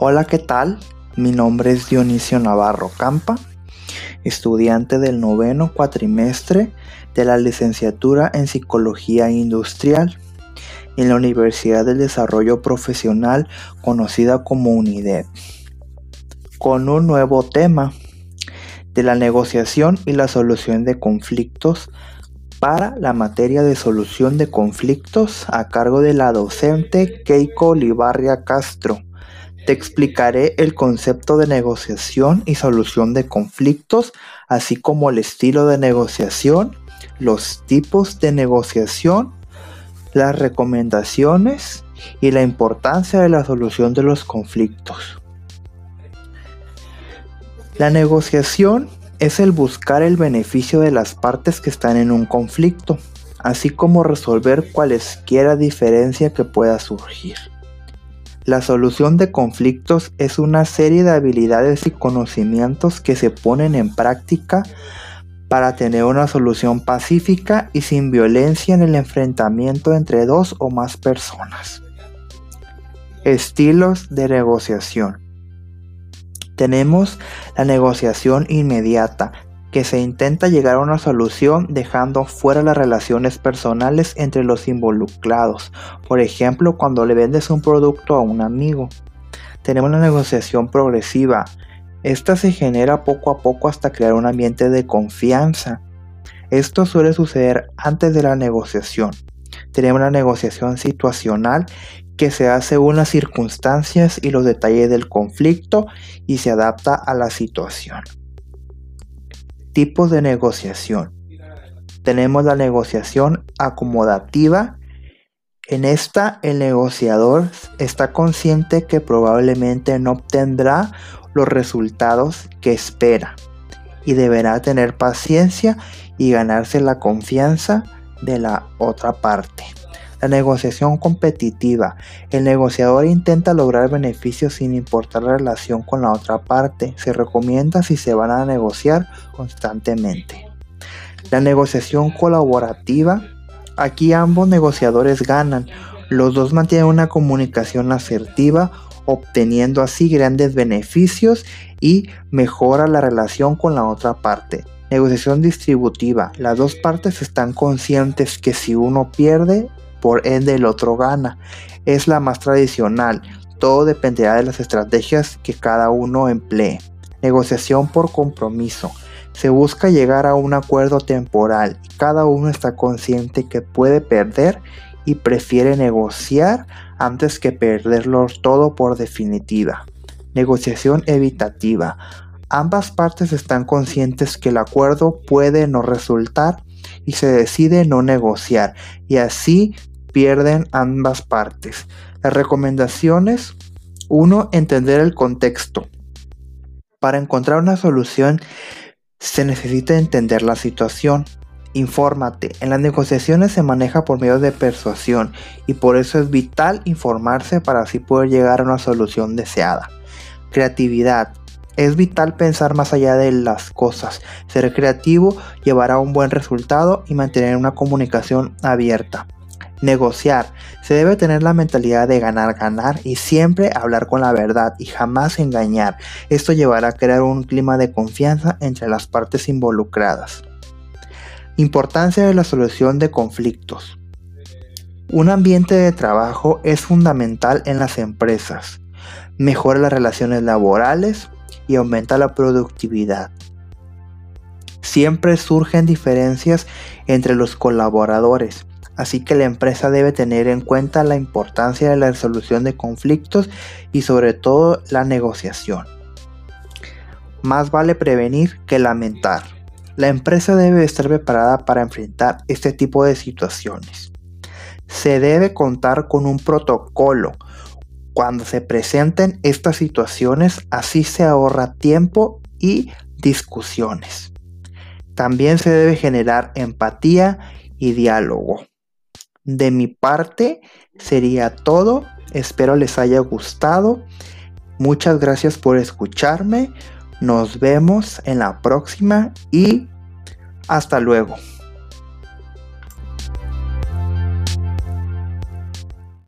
Hola, ¿qué tal? Mi nombre es Dionisio Navarro Campa, estudiante del noveno cuatrimestre de la licenciatura en Psicología Industrial en la Universidad del Desarrollo Profesional conocida como UNIDEP, con un nuevo tema de la negociación y la solución de conflictos para la materia de solución de conflictos a cargo de la docente Keiko Olivarria Castro te explicaré el concepto de negociación y solución de conflictos, así como el estilo de negociación, los tipos de negociación, las recomendaciones y la importancia de la solución de los conflictos. La negociación es el buscar el beneficio de las partes que están en un conflicto, así como resolver cualesquiera diferencia que pueda surgir. La solución de conflictos es una serie de habilidades y conocimientos que se ponen en práctica para tener una solución pacífica y sin violencia en el enfrentamiento entre dos o más personas. Estilos de negociación. Tenemos la negociación inmediata, que se intenta llegar a una solución dejando fuera las relaciones personales entre los involucrados. Por ejemplo, cuando le vendes un producto a un amigo. Tenemos una negociación progresiva. Esta se genera poco a poco hasta crear un ambiente de confianza. Esto suele suceder antes de la negociación. Tenemos una negociación situacional que se hace según las circunstancias y los detalles del conflicto y se adapta a la situación. Tipos de negociación. Tenemos la negociación acomodativa. En esta el negociador está consciente que probablemente no obtendrá los resultados que espera y deberá tener paciencia y ganarse la confianza de la otra parte. La negociación competitiva. El negociador intenta lograr beneficios sin importar la relación con la otra parte. Se recomienda si se van a negociar constantemente. La negociación colaborativa. Aquí ambos negociadores ganan. Los dos mantienen una comunicación asertiva, obteniendo así grandes beneficios y mejora la relación con la otra parte. Negociación distributiva. Las dos partes están conscientes que si uno pierde, por ende el otro gana. Es la más tradicional, todo dependerá de las estrategias que cada uno emplee. Negociación por compromiso. Se busca llegar a un acuerdo temporal cada uno está consciente que puede perder y prefiere negociar antes que perderlo todo por definitiva. Negociación evitativa. Ambas partes están conscientes que el acuerdo puede no resultar y se decide no negociar y así pierden ambas partes. Las recomendaciones. 1. Entender el contexto. Para encontrar una solución se necesita entender la situación. Infórmate. En las negociaciones se maneja por medio de persuasión y por eso es vital informarse para así poder llegar a una solución deseada. Creatividad. Es vital pensar más allá de las cosas. Ser creativo llevará a un buen resultado y mantener una comunicación abierta. Negociar. Se debe tener la mentalidad de ganar, ganar y siempre hablar con la verdad y jamás engañar. Esto llevará a crear un clima de confianza entre las partes involucradas. Importancia de la solución de conflictos. Un ambiente de trabajo es fundamental en las empresas. Mejora las relaciones laborales y aumenta la productividad. Siempre surgen diferencias entre los colaboradores así que la empresa debe tener en cuenta la importancia de la resolución de conflictos y sobre todo la negociación. Más vale prevenir que lamentar. La empresa debe estar preparada para enfrentar este tipo de situaciones. Se debe contar con un protocolo cuando se presenten estas situaciones, así se ahorra tiempo y discusiones. También se debe generar empatía y diálogo. De mi parte sería todo. Espero les haya gustado. Muchas gracias por escucharme. Nos vemos en la próxima y hasta luego.